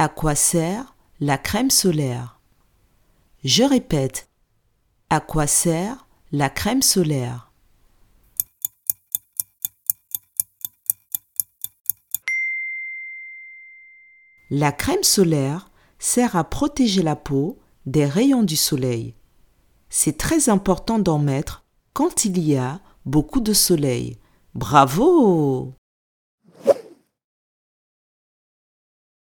À quoi sert la crème solaire? Je répète. À quoi sert la crème solaire? La crème solaire sert à protéger la peau des rayons du soleil. C'est très important d'en mettre quand il y a beaucoup de soleil. Bravo